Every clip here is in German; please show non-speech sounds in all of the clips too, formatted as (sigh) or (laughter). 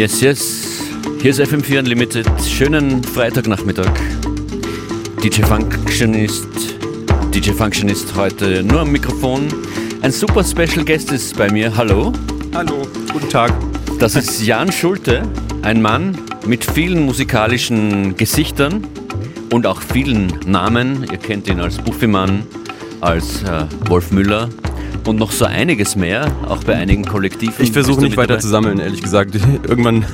Yes, yes. Hier ist FM4 Unlimited. Schönen Freitagnachmittag. DJ Functionist. DJ Functionist heute nur am Mikrofon. Ein super Special Guest ist bei mir. Hallo. Hallo, guten Tag. Das ist Jan Schulte, ein Mann mit vielen musikalischen Gesichtern und auch vielen Namen. Ihr kennt ihn als Buffymann, als äh, Wolf Müller und noch so einiges mehr, auch bei einigen Kollektiven. Ich versuche nicht weiter dabei? zu sammeln, ehrlich gesagt. (laughs) Irgendwann,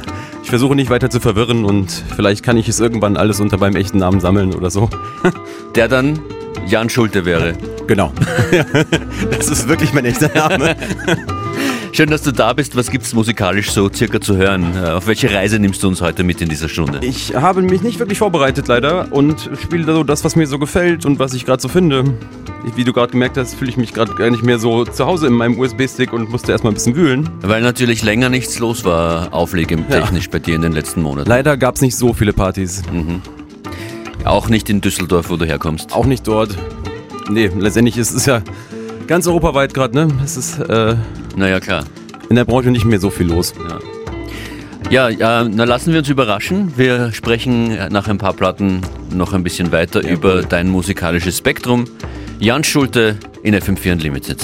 ich versuche nicht weiter zu verwirren und vielleicht kann ich es irgendwann alles unter meinem echten Namen sammeln oder so. (laughs) Der dann Jan Schulte wäre. Genau. (laughs) das ist wirklich mein echter Name. Schön, dass du da bist. Was gibt es musikalisch so circa zu hören? Äh, auf welche Reise nimmst du uns heute mit in dieser Stunde? Ich habe mich nicht wirklich vorbereitet leider und spiele so das, was mir so gefällt und was ich gerade so finde. Wie du gerade gemerkt hast, fühle ich mich gerade gar nicht mehr so zu Hause in meinem USB-Stick und musste erstmal ein bisschen wühlen. Weil natürlich länger nichts los war, auflegetechnisch ja. bei dir in den letzten Monaten. Leider gab es nicht so viele Partys. Mhm. Auch nicht in Düsseldorf, wo du herkommst. Auch nicht dort. Nee, letztendlich ist es ja ganz europaweit gerade, ne? Es ist. Äh naja, klar. In der Branche nicht mehr so viel los. Ja. Ja, äh, na lassen wir uns überraschen. Wir sprechen nach ein paar Platten noch ein bisschen weiter ja, über cool. dein musikalisches Spektrum. Jan Schulte in FM4 Unlimited.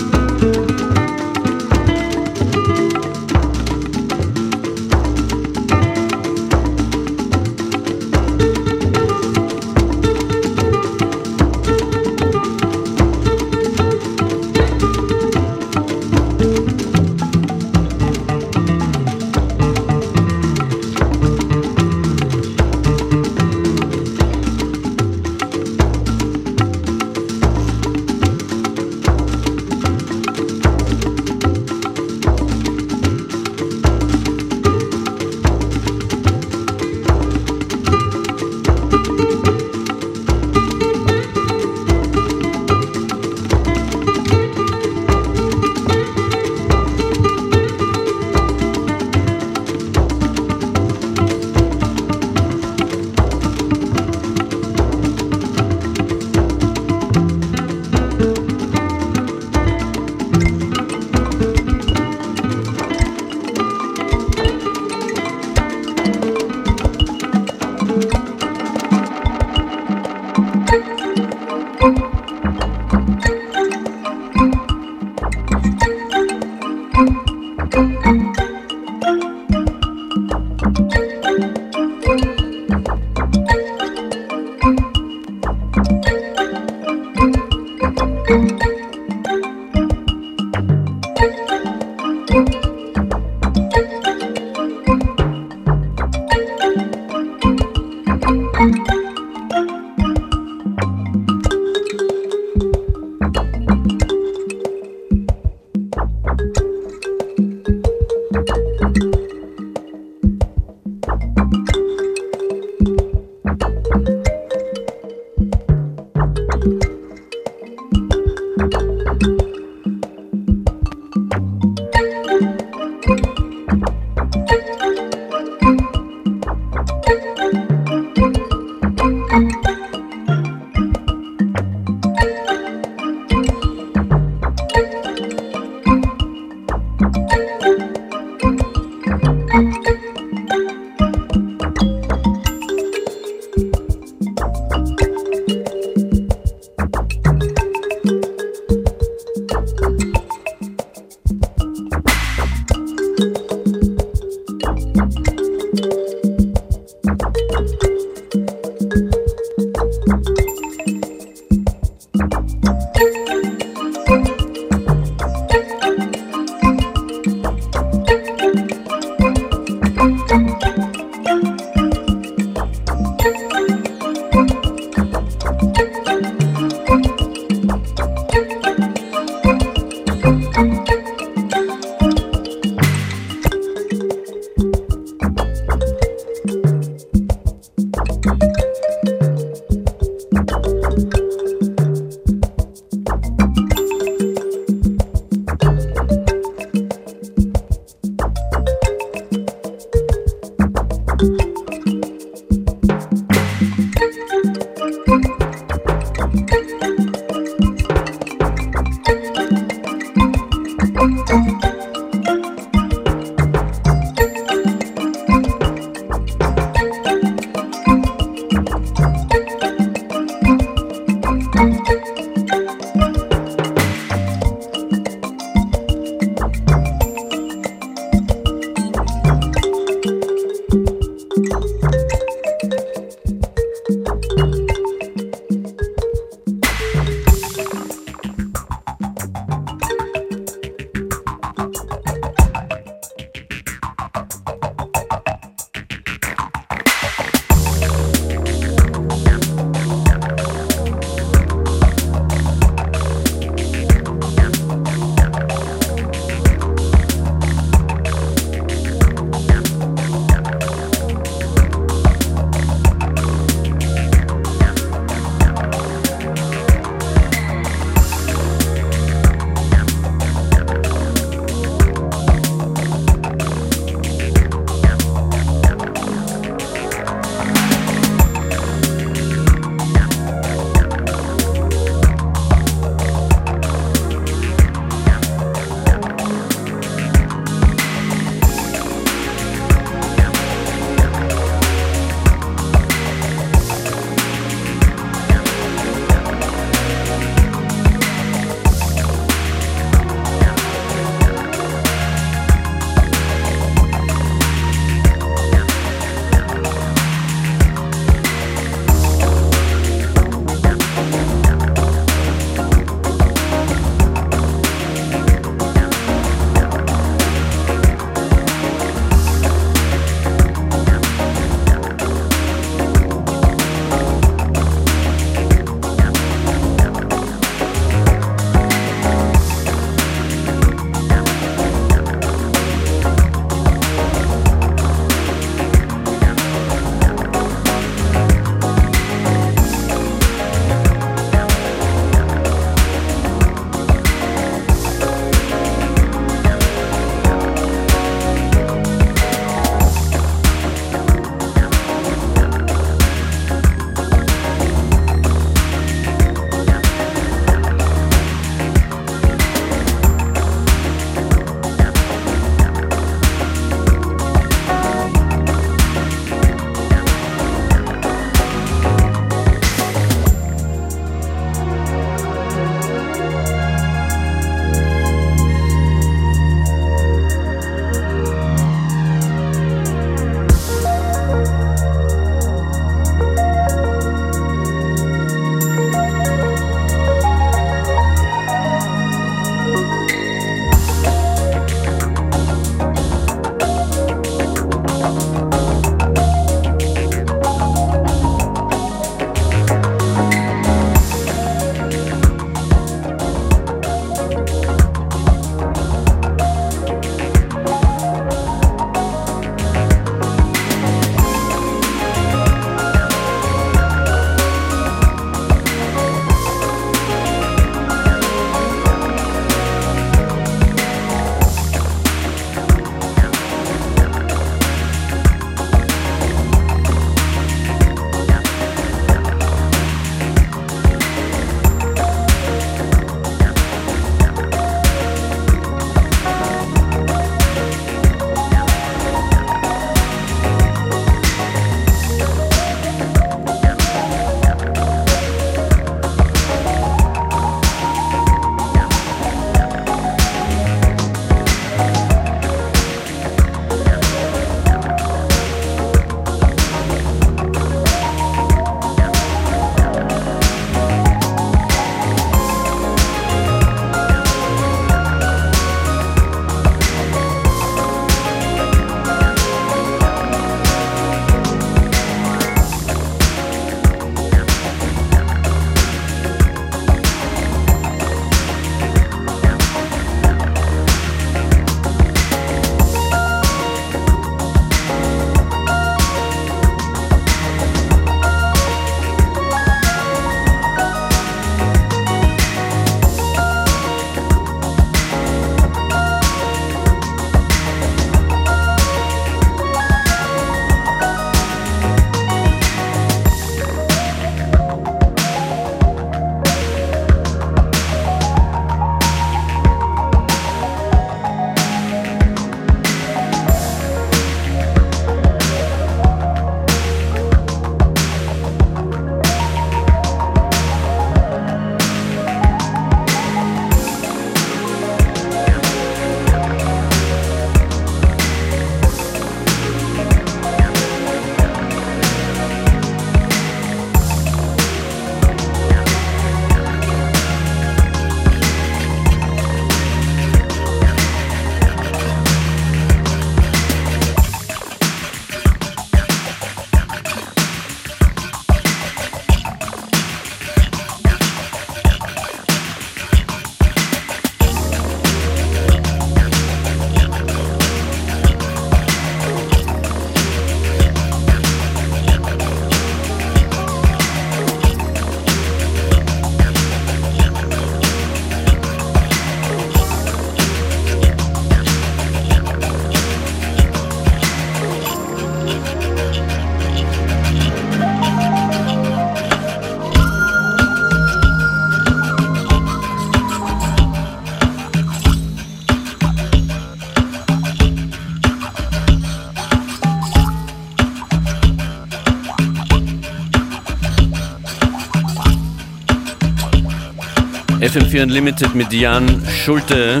FM4 Unlimited mit Jan Schulte.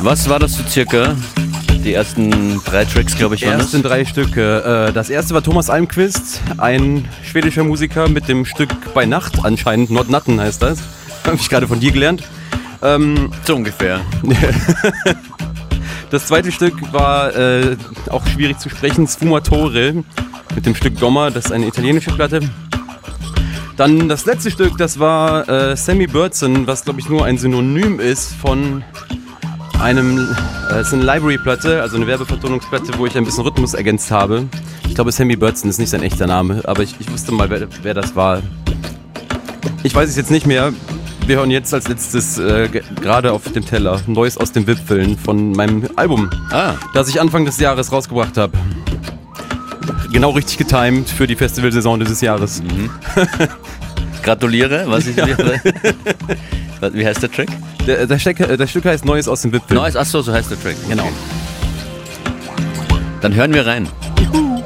Was war das so circa? Die ersten drei Tracks, glaube ich, waren ersten das? drei Stücke. Äh, das erste war Thomas Almquist, ein schwedischer Musiker mit dem Stück Bei Nacht anscheinend. Not Natten heißt das. (laughs) Habe ich gerade von dir gelernt. Ähm, so ungefähr. (laughs) das zweite Stück war äh, auch schwierig zu sprechen, Sfumatore mit dem Stück Gomma, das ist eine italienische Platte. Dann das letzte Stück, das war äh, Sammy Birdson, was glaube ich nur ein Synonym ist von einem, äh, es ist eine Library-Platte, also eine Werbevertonungsplatte, wo ich ein bisschen Rhythmus ergänzt habe. Ich glaube, Sammy Birdson ist nicht sein echter Name, aber ich, ich wusste mal, wer, wer, das war. Ich weiß es jetzt nicht mehr. Wir hören jetzt als letztes äh, gerade auf dem Teller Neues aus den Wipfeln von meinem Album, ah. das ich Anfang des Jahres rausgebracht habe genau richtig getimed für die Festivalsaison dieses Jahres. Mhm. Gratuliere. Was ist (laughs) ja. Wie heißt der Track? Der, der, Stück, der Stück heißt Neues aus dem Wipfel. Neues, achso, so heißt der Track. Genau. Dann hören wir rein. Juhu.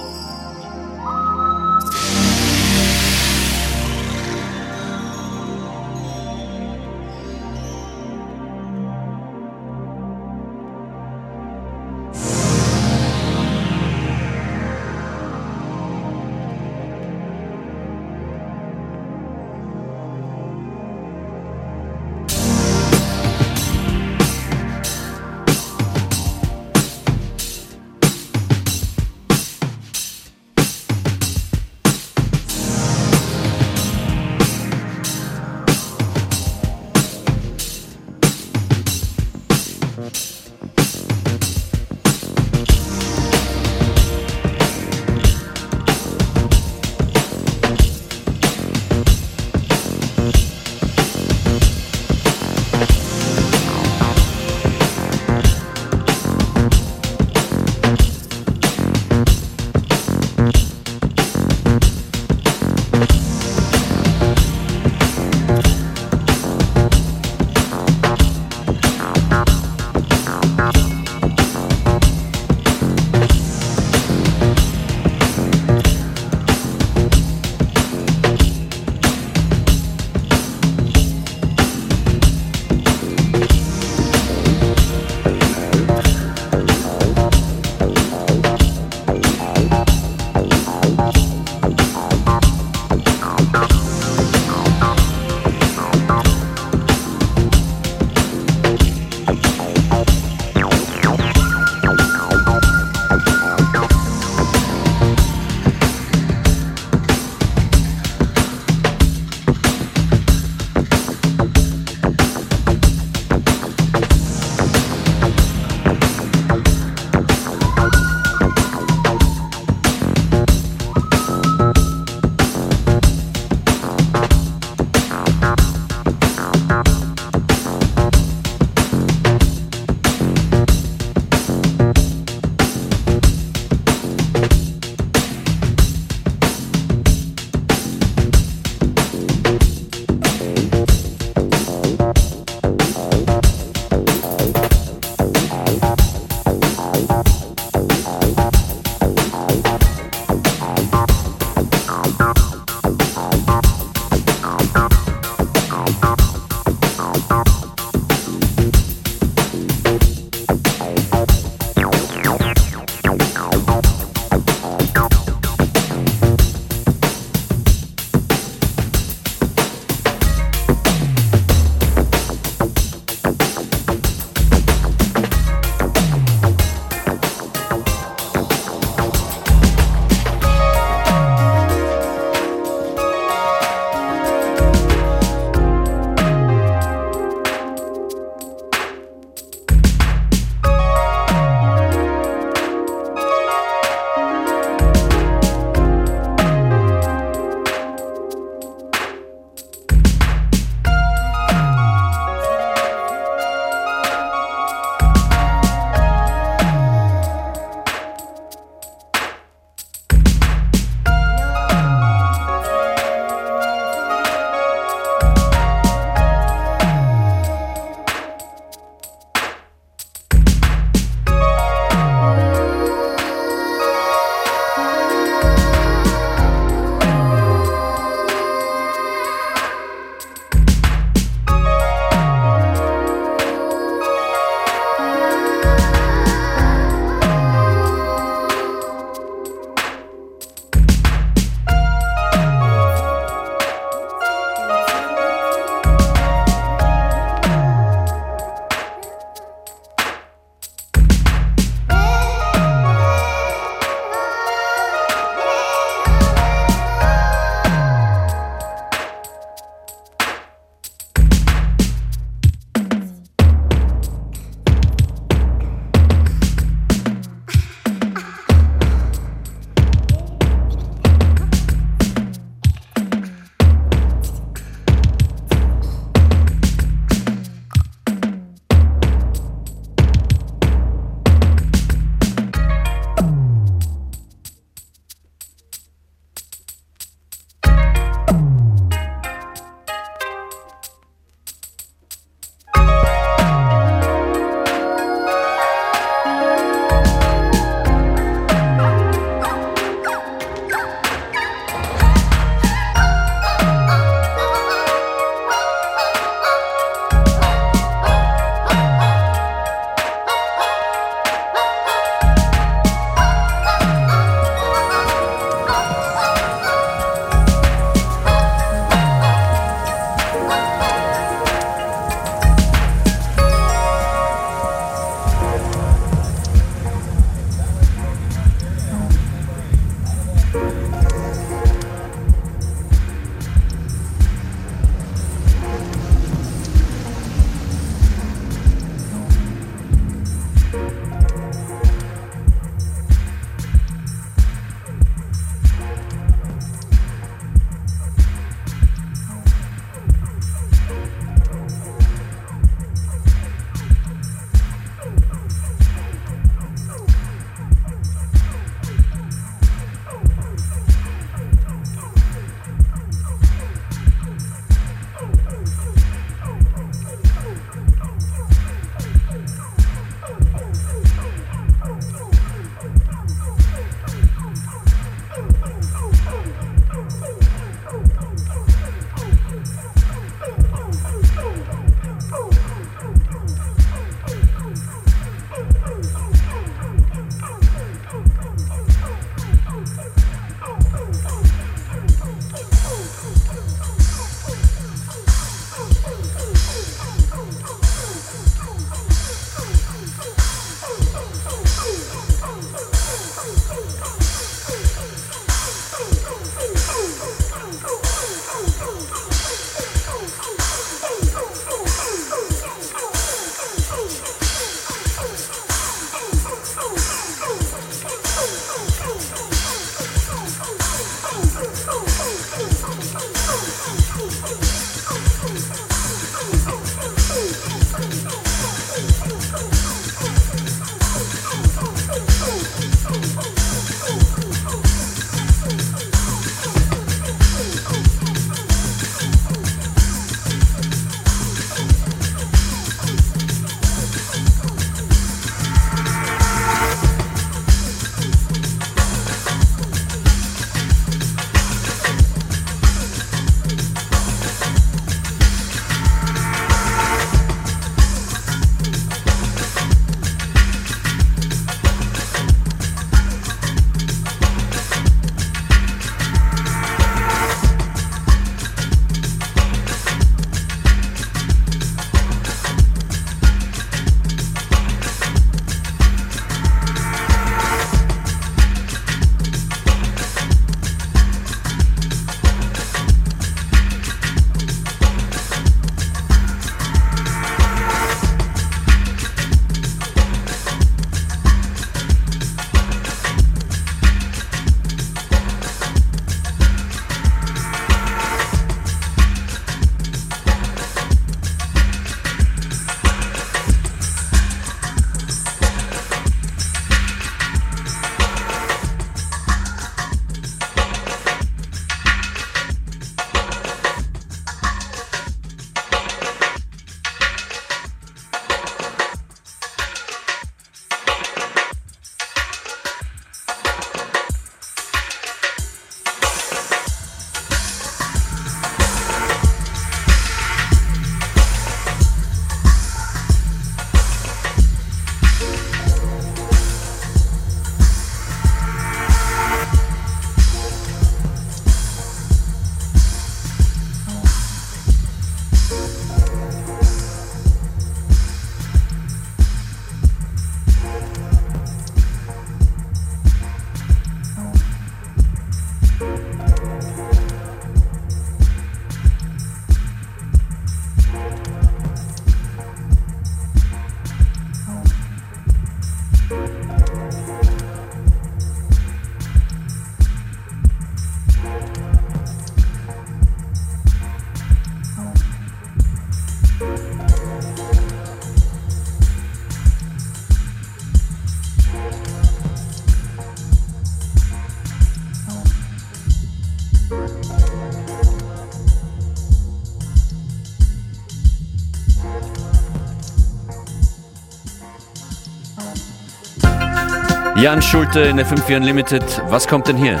Jan Schulte in FM4 Unlimited. Was kommt denn hier?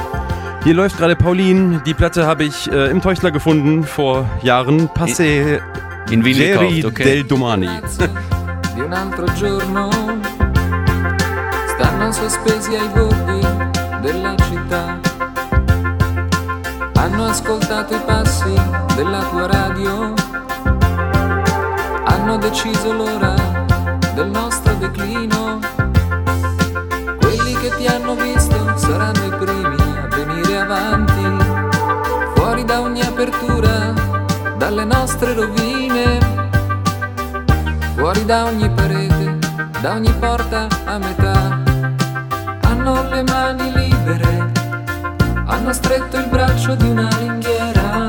Hier läuft gerade Pauline. Die Platte habe ich äh, im Teuchler gefunden vor Jahren. Passe In Wien Jerry gekauft, okay. del Domani. di un altro giorno stanno sospesi ai bordi della città. Hanno ascoltato i passi della tua radio, hanno deciso l'ora del nostro declino. Hanno visto saranno i primi a venire avanti, fuori da ogni apertura, dalle nostre rovine fuori da ogni parete, da ogni porta a metà. Hanno le mani libere, hanno stretto il braccio di una ringhiera.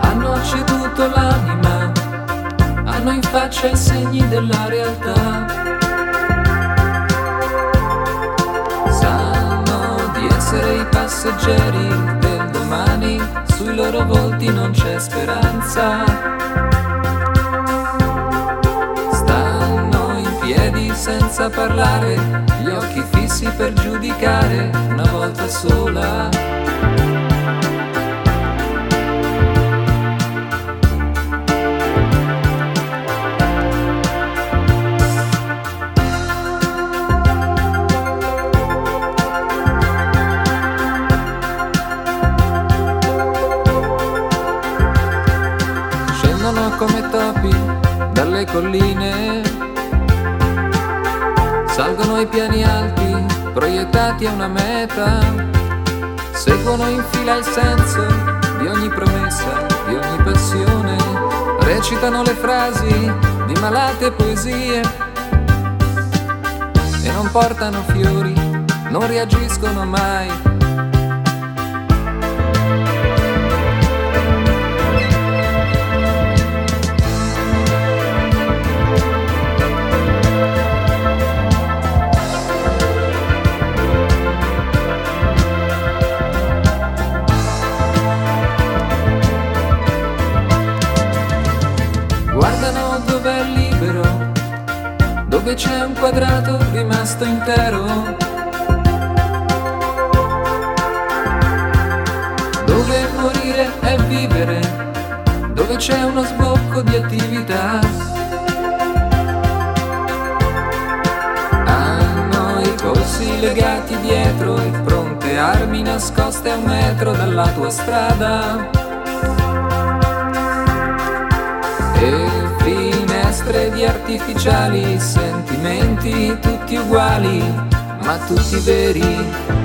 Hanno ceduto l'anima, hanno in faccia i segni della c'è speranza. Stanno in piedi senza parlare, gli occhi fissi per giudicare una volta sola. Colline, salgono ai piani alti, proiettati a una meta, seguono in fila il senso di ogni promessa, di ogni passione, recitano le frasi di malate poesie. E non portano fiori, non reagiscono mai. Vivere, dove c'è uno sbocco di attività. Hanno i polsi legati dietro e pronte armi nascoste a un metro dalla tua strada. E finestre di artificiali sentimenti tutti uguali, ma tutti veri.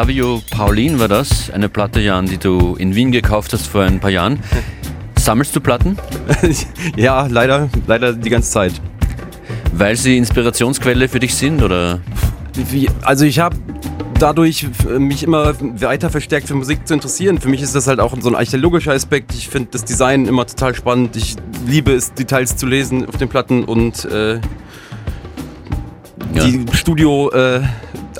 Flavio Paulin war das, eine Platte, Jan, die du in Wien gekauft hast vor ein paar Jahren. (laughs) Sammelst du Platten, (laughs) ja, leider, leider die ganze Zeit. weil sie Inspirationsquelle für dich sind oder? Wie, also ich habe dadurch f- mich immer weiter verstärkt für Musik zu interessieren. Für mich ist das halt auch so ein archäologischer Aspekt. Ich finde das Design immer total spannend. Ich liebe es, Details zu lesen auf den Platten und äh, Ja. die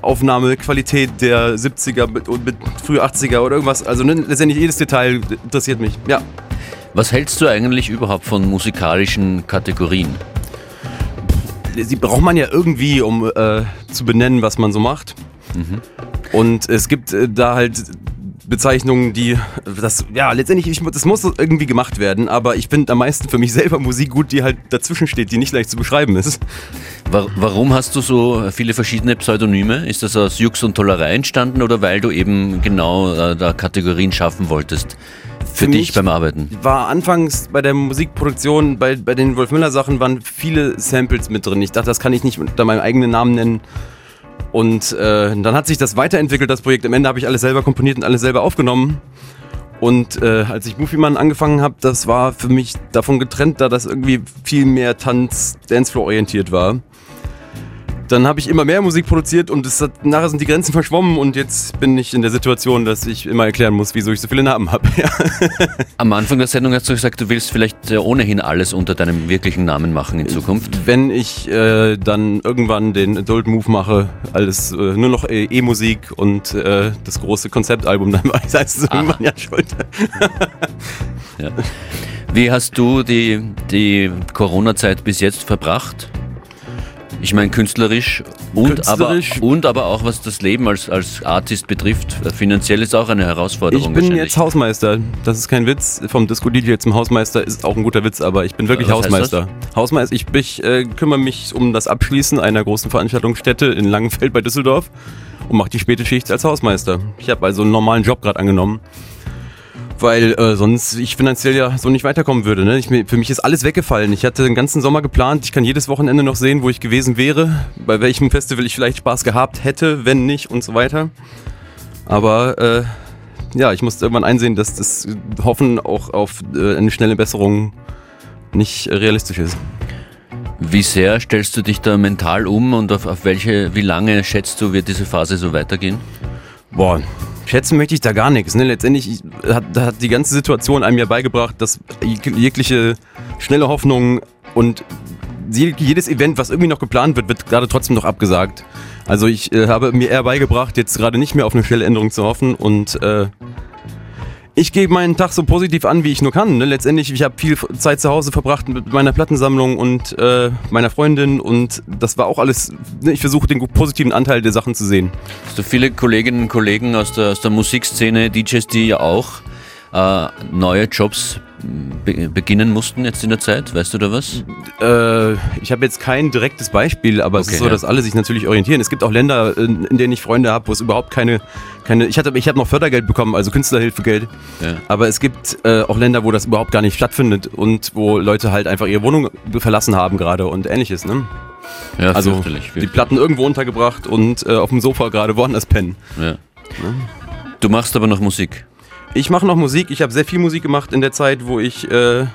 Studioaufnahmequalität der 70er mit, und mit früh 80er oder irgendwas. Also ne, letztendlich jedes Detail interessiert mich. Ja. Was hältst du eigentlich überhaupt von musikalischen Kategorien? Sie braucht man ja irgendwie, um äh, zu benennen, was man so macht. Und es gibt äh, da halt Berufsbezeichnungen, die das ja letztendlich ich, das muss irgendwie gemacht werden, aber ich finde am meisten für mich selber Musik gut, die halt dazwischen steht, die nicht leicht zu beschreiben ist. Warum hast du so viele verschiedene Pseudonyme? Ist das aus Jux und Tollerei entstanden oder weil du eben genau äh, da Kategorien schaffen wolltest? Für, für dich beim Arbeiten? War anfangs bei der Musikproduktion, bei, bei den Wolf Müller Sachen waren viele Samples mit drin. Ich dachte, das kann ich nicht unter meinem eigenen Namen nennen. Und äh, dann hat sich das weiterentwickelt, das Projekt. Am Ende habe ich alles selber komponiert und alles selber aufgenommen. Und äh, als ich Mufiman angefangen habe, das war für mich davon getrennt, da das irgendwie viel mehr Tanz, Dancefloor orientiert war dann habe ich immer mehr Musik produziert und es hat, nachher sind die Grenzen verschwommen und jetzt bin ich in der Situation, dass ich immer erklären muss, wieso ich so viele Namen habe. (laughs) Ja. Am Anfang der Sendung hast du gesagt, du willst vielleicht äh, ohnehin alles unter deinem wirklichen Namen machen in Zukunft. Wenn ich äh, dann irgendwann den Adult Move mache, alles äh, nur noch E-Musik und äh, das große Konzeptalbum, dann (laughs) weiß es irgendwann ja Schulter. ja. Wie hast du die, die Corona-Zeit bis jetzt verbracht? Ich meine künstlerisch und, künstlerisch aber, und aber auch was das Leben als, als Artist betrifft. Finanziell ist auch eine Herausforderung. Ich bin jetzt Hausmeister. Das ist kein Witz. Vom Disco-DJ zum Hausmeister ist auch ein guter Witz, aber ich bin wirklich was Hausmeister. Hausmeister. Ich, ich äh, kümmere mich um das Abschließen einer großen Veranstaltungsstätte in Langenfeld bei Düsseldorf und mache die späte Schicht als Hausmeister. Ich habe also einen normalen Job gerade angenommen weil äh, sonst ich finanziell ja so nicht weiterkommen würde. Ne? Ich, für mich ist alles weggefallen. Ich hatte den ganzen Sommer geplant. Ich kann jedes Wochenende noch sehen, wo ich gewesen wäre, bei welchem Festival ich vielleicht Spaß gehabt hätte, wenn nicht und so weiter. Aber äh, ja, ich musste irgendwann einsehen, dass das Hoffen auch auf äh, eine schnelle Besserung nicht realistisch ist. Wie sehr stellst du dich da mental um und auf, auf welche, wie lange schätzt du, wird diese Phase so weitergehen? Boah, schätzen möchte ich da gar nichts. Ne? Letztendlich hat, hat die ganze Situation einem ja beigebracht, dass jegliche schnelle Hoffnung und jedes Event, was irgendwie noch geplant wird, wird gerade trotzdem noch abgesagt. Also ich äh, habe mir eher beigebracht, jetzt gerade nicht mehr auf eine schnelle Änderung zu hoffen und äh, ich gehe meinen Tag so positiv an, wie ich nur kann. Ne? Letztendlich, ich habe viel Zeit zu Hause verbracht mit meiner Plattensammlung und äh, meiner Freundin und das war auch alles, ne? ich versuche den positiven Anteil der Sachen zu sehen. Du viele Kolleginnen und Kollegen aus der, aus der Musikszene, DJs, die ja auch äh, neue Jobs be beginnen mussten jetzt in der Zeit? Weißt du da was? Äh, ich habe jetzt kein direktes Beispiel, aber okay, es ist so, ja. dass alle sich natürlich orientieren. Es gibt auch Länder, in, in denen ich Freunde habe, wo es überhaupt keine, keine ich hatte, ich habe noch Fördergeld bekommen, also Künstlerhilfegeld. Ja. Aber es gibt äh, auch Länder, wo das überhaupt gar nicht stattfindet und wo Leute halt einfach ihre Wohnung verlassen haben gerade und ähnliches. Ne? Ja, also fürchterlich, fürchterlich. die Platten irgendwo untergebracht und äh, auf dem Sofa gerade woanders pennen. Ja. Du machst aber noch Musik. Ich mache noch Musik. Ich habe sehr viel Musik gemacht in der Zeit, wo ich äh,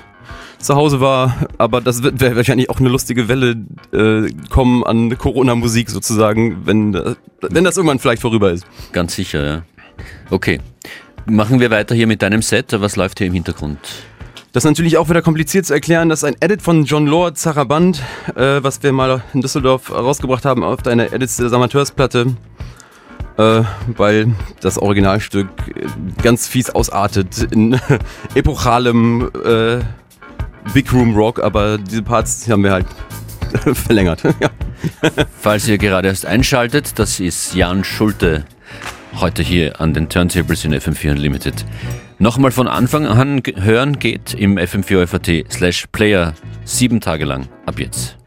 zu Hause war. Aber das wird wahrscheinlich auch eine lustige Welle äh, kommen an Corona-Musik sozusagen, wenn, wenn das irgendwann vielleicht vorüber ist. Ganz sicher, ja. Okay. Machen wir weiter hier mit deinem Set. Was läuft hier im Hintergrund? Das ist natürlich auch wieder kompliziert zu erklären. Das ist ein Edit von John Lord, Zaraband, äh, was wir mal in Düsseldorf rausgebracht haben auf deiner Edits des Amateursplatte äh, weil das Originalstück ganz fies ausartet in (laughs) epochalem äh, Big Room Rock, aber diese Parts haben wir halt (laughs) verlängert. (laughs) Falls ihr gerade erst einschaltet, das ist Jan Schulte heute hier an den Turntables in FM4 Unlimited. Nochmal von Anfang an hören geht im FM4 FAT slash Player sieben Tage lang ab jetzt.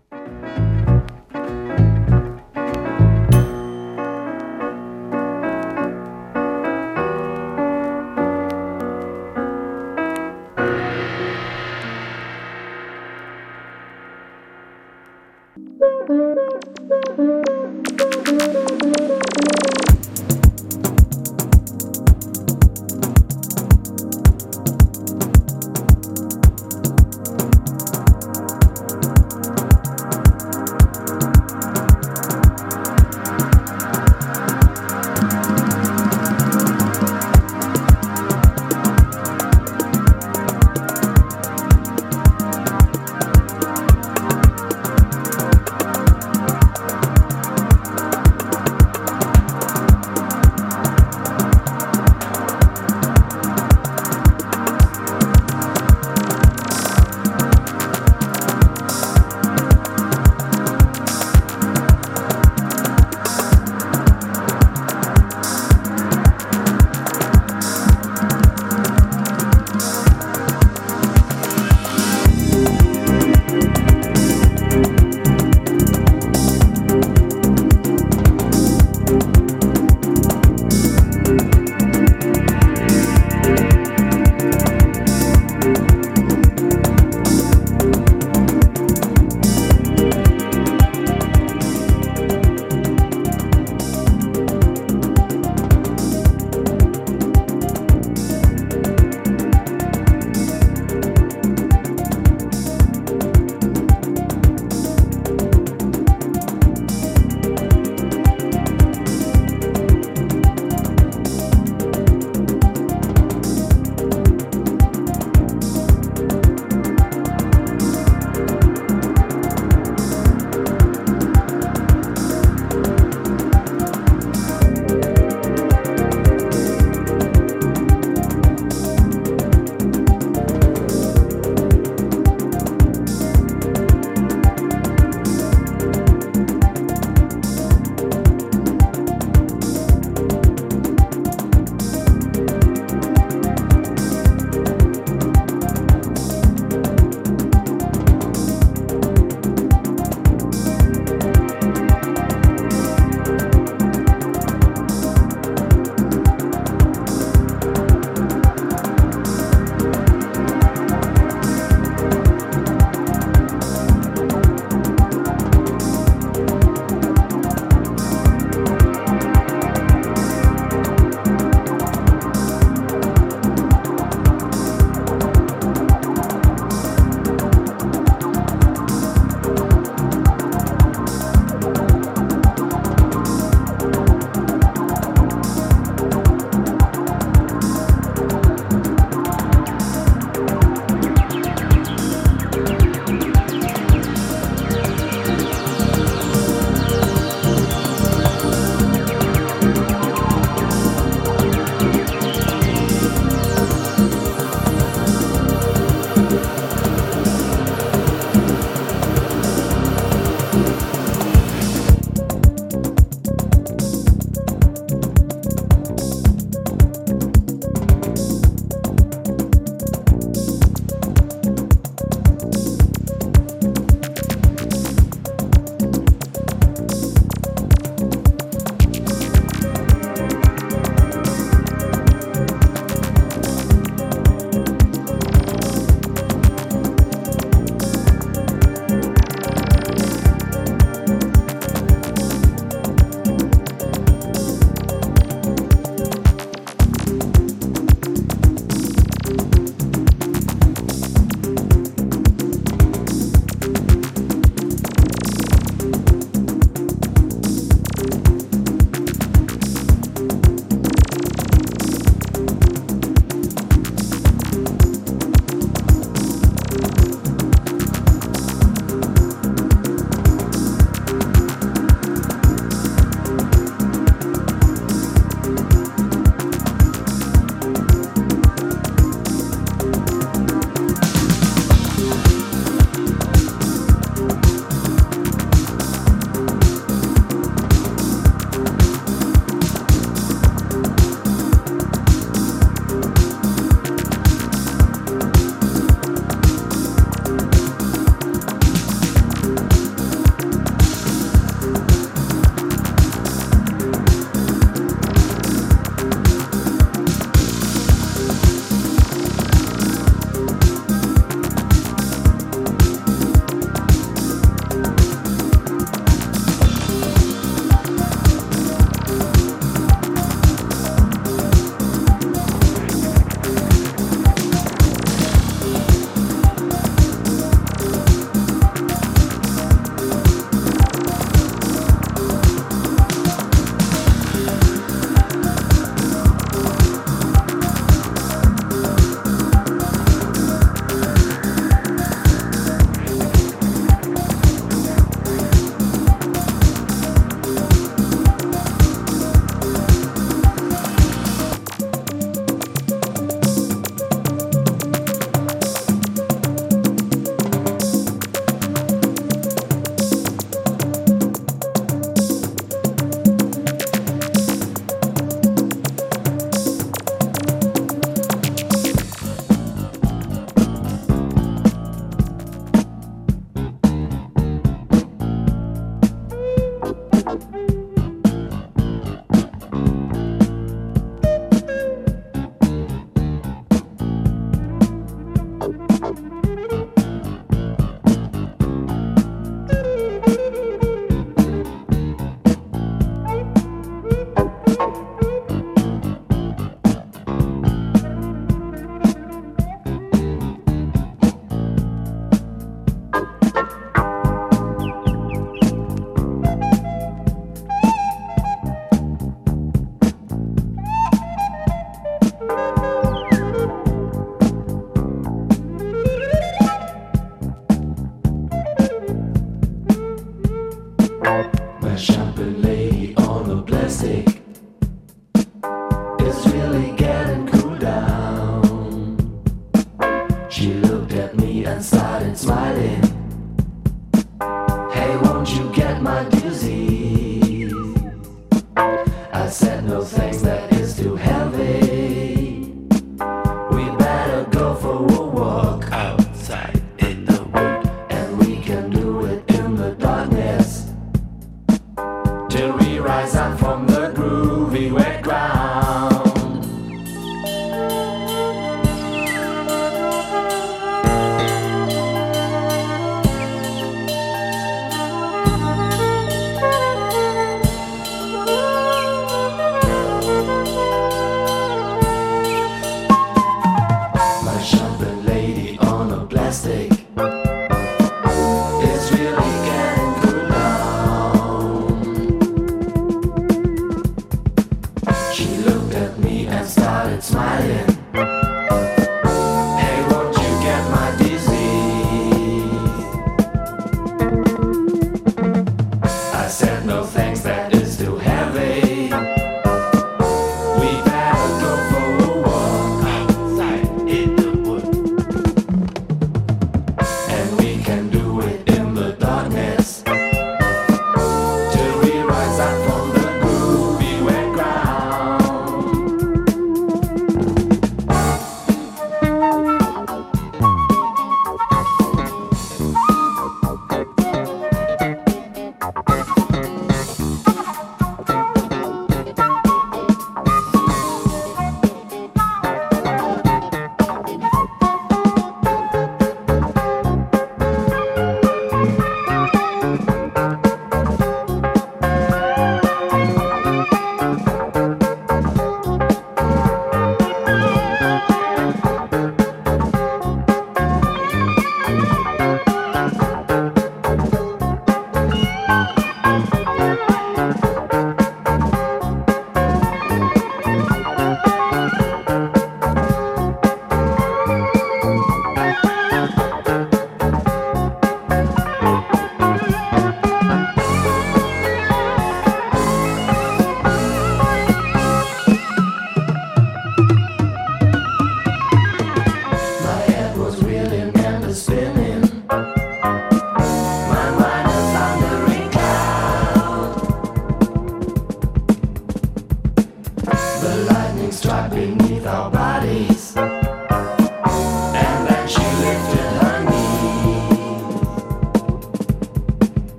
no thanks.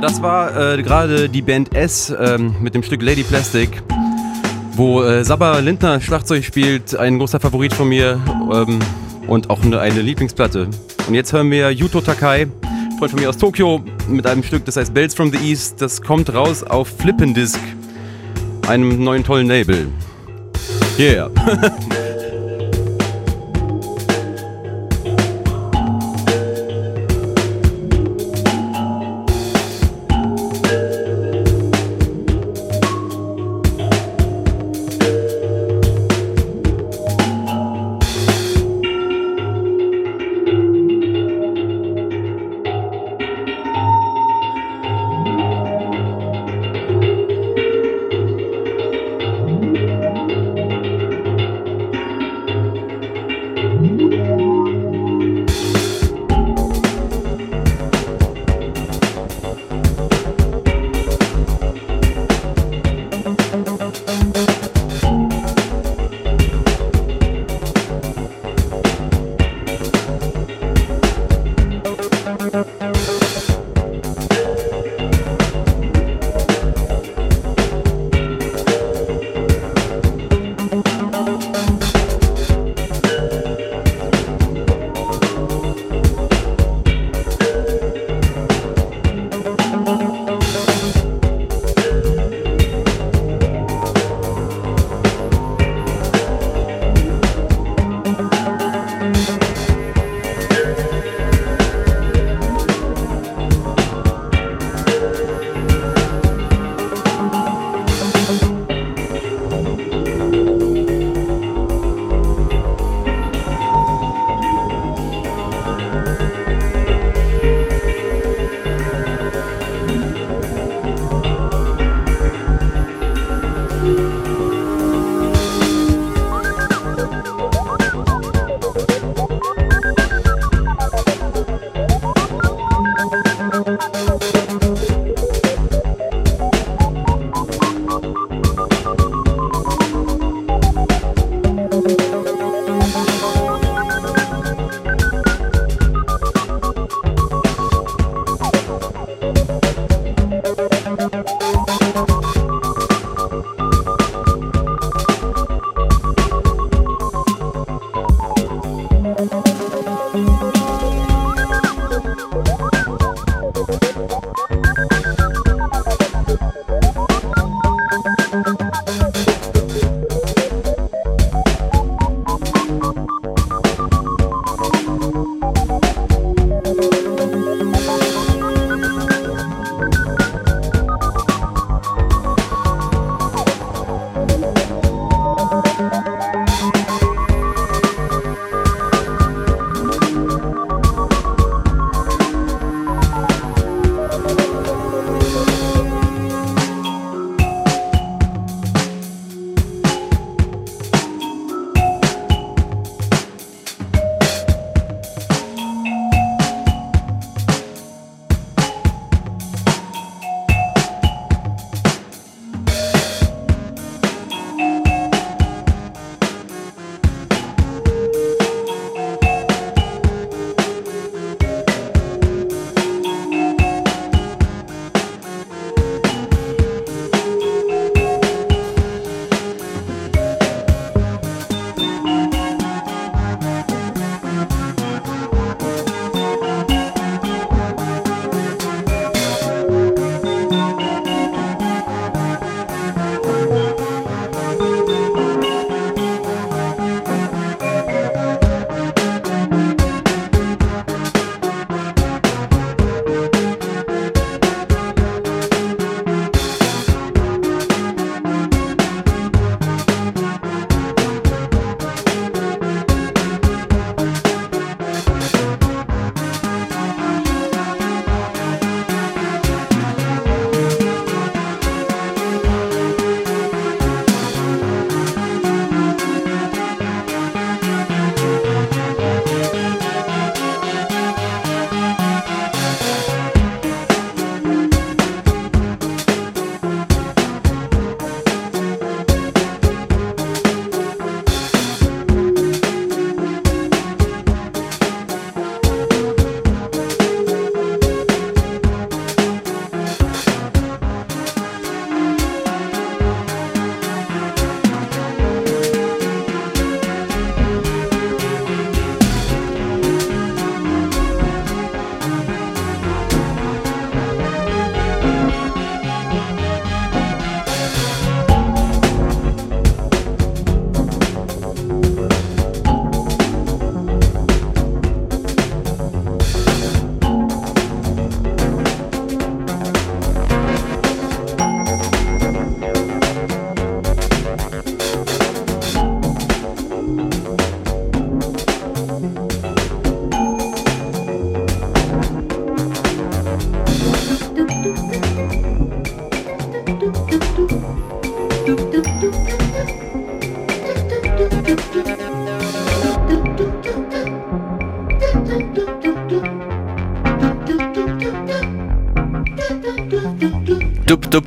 Das war äh, gerade die Band S ähm, mit dem Stück Lady Plastic, wo äh, Sabba Lindner Schlagzeug spielt, ein großer Favorit von mir ähm, und auch eine, eine, Lieblingsplatte. Und jetzt hören wir Yuto Takai, Freund von mir aus Tokio, mit einem Stück, das heißt Bells from the East. Das kommt raus auf Flippendisc, einem neuen tollen Label. Yeah. (laughs)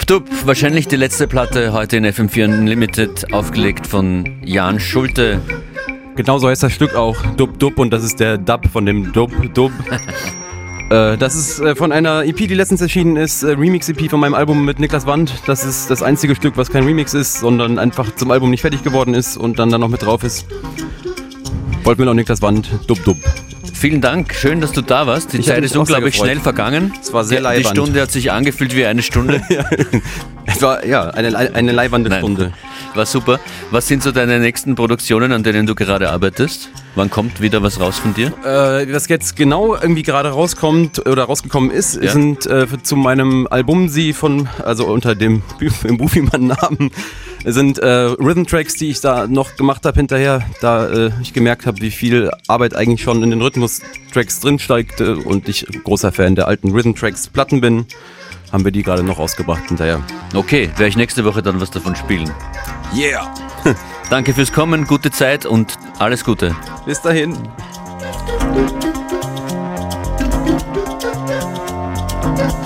Dub. Wahrscheinlich die letzte Platte heute in FM4 Unlimited, aufgelegt von Jan Schulte. Genauso heißt das Stück auch Dub Dub und das ist der Dub von dem Dub Dub. (laughs) Äh, das ist äh, von einer EP, die letztens erschienen ist, äh, Remix-EP von meinem Album mit Niklas Wand. Das ist das einzige Stück, was kein Remix ist, sondern einfach zum Album nicht fertig geworden ist und dann da noch mit drauf ist. Wolfmüller und Niklas Wand, Dub Dub. Vielen Dank, schön, dass du da warst. Die Ich Zeit ist unglaublich schnell vergangen. Es war sehr Die- Die. Stunde hat sich angefühlt wie eine Stunde. (laughs) Es war ja eine, eine leibernde Nein. Stunde. War super. Was sind so deine nächsten Produktionen, an denen du gerade arbeitest? Wann kommt wieder was raus von dir? Äh, was jetzt genau irgendwie gerade rauskommt oder rausgekommen ist, Ja. sind äh, zu meinem Album sie von, also unter dem (laughs) im Bufiman-Namen, sind äh, Rhythm-Tracks, die ich da noch gemacht habe hinterher, da äh, ich gemerkt habe, wie viel Arbeit eigentlich schon in den Rhythmus-Tracks drinsteigt äh, und ich großer Fan der alten Rhythm-Tracks-Platten bin, haben wir die gerade noch rausgebracht hinterher. Okay, werde ich nächste Woche dann was davon spielen. Yeah! (laughs) Danke fürs Kommen, gute Zeit und alles Gute. Bis dahin. Thank you.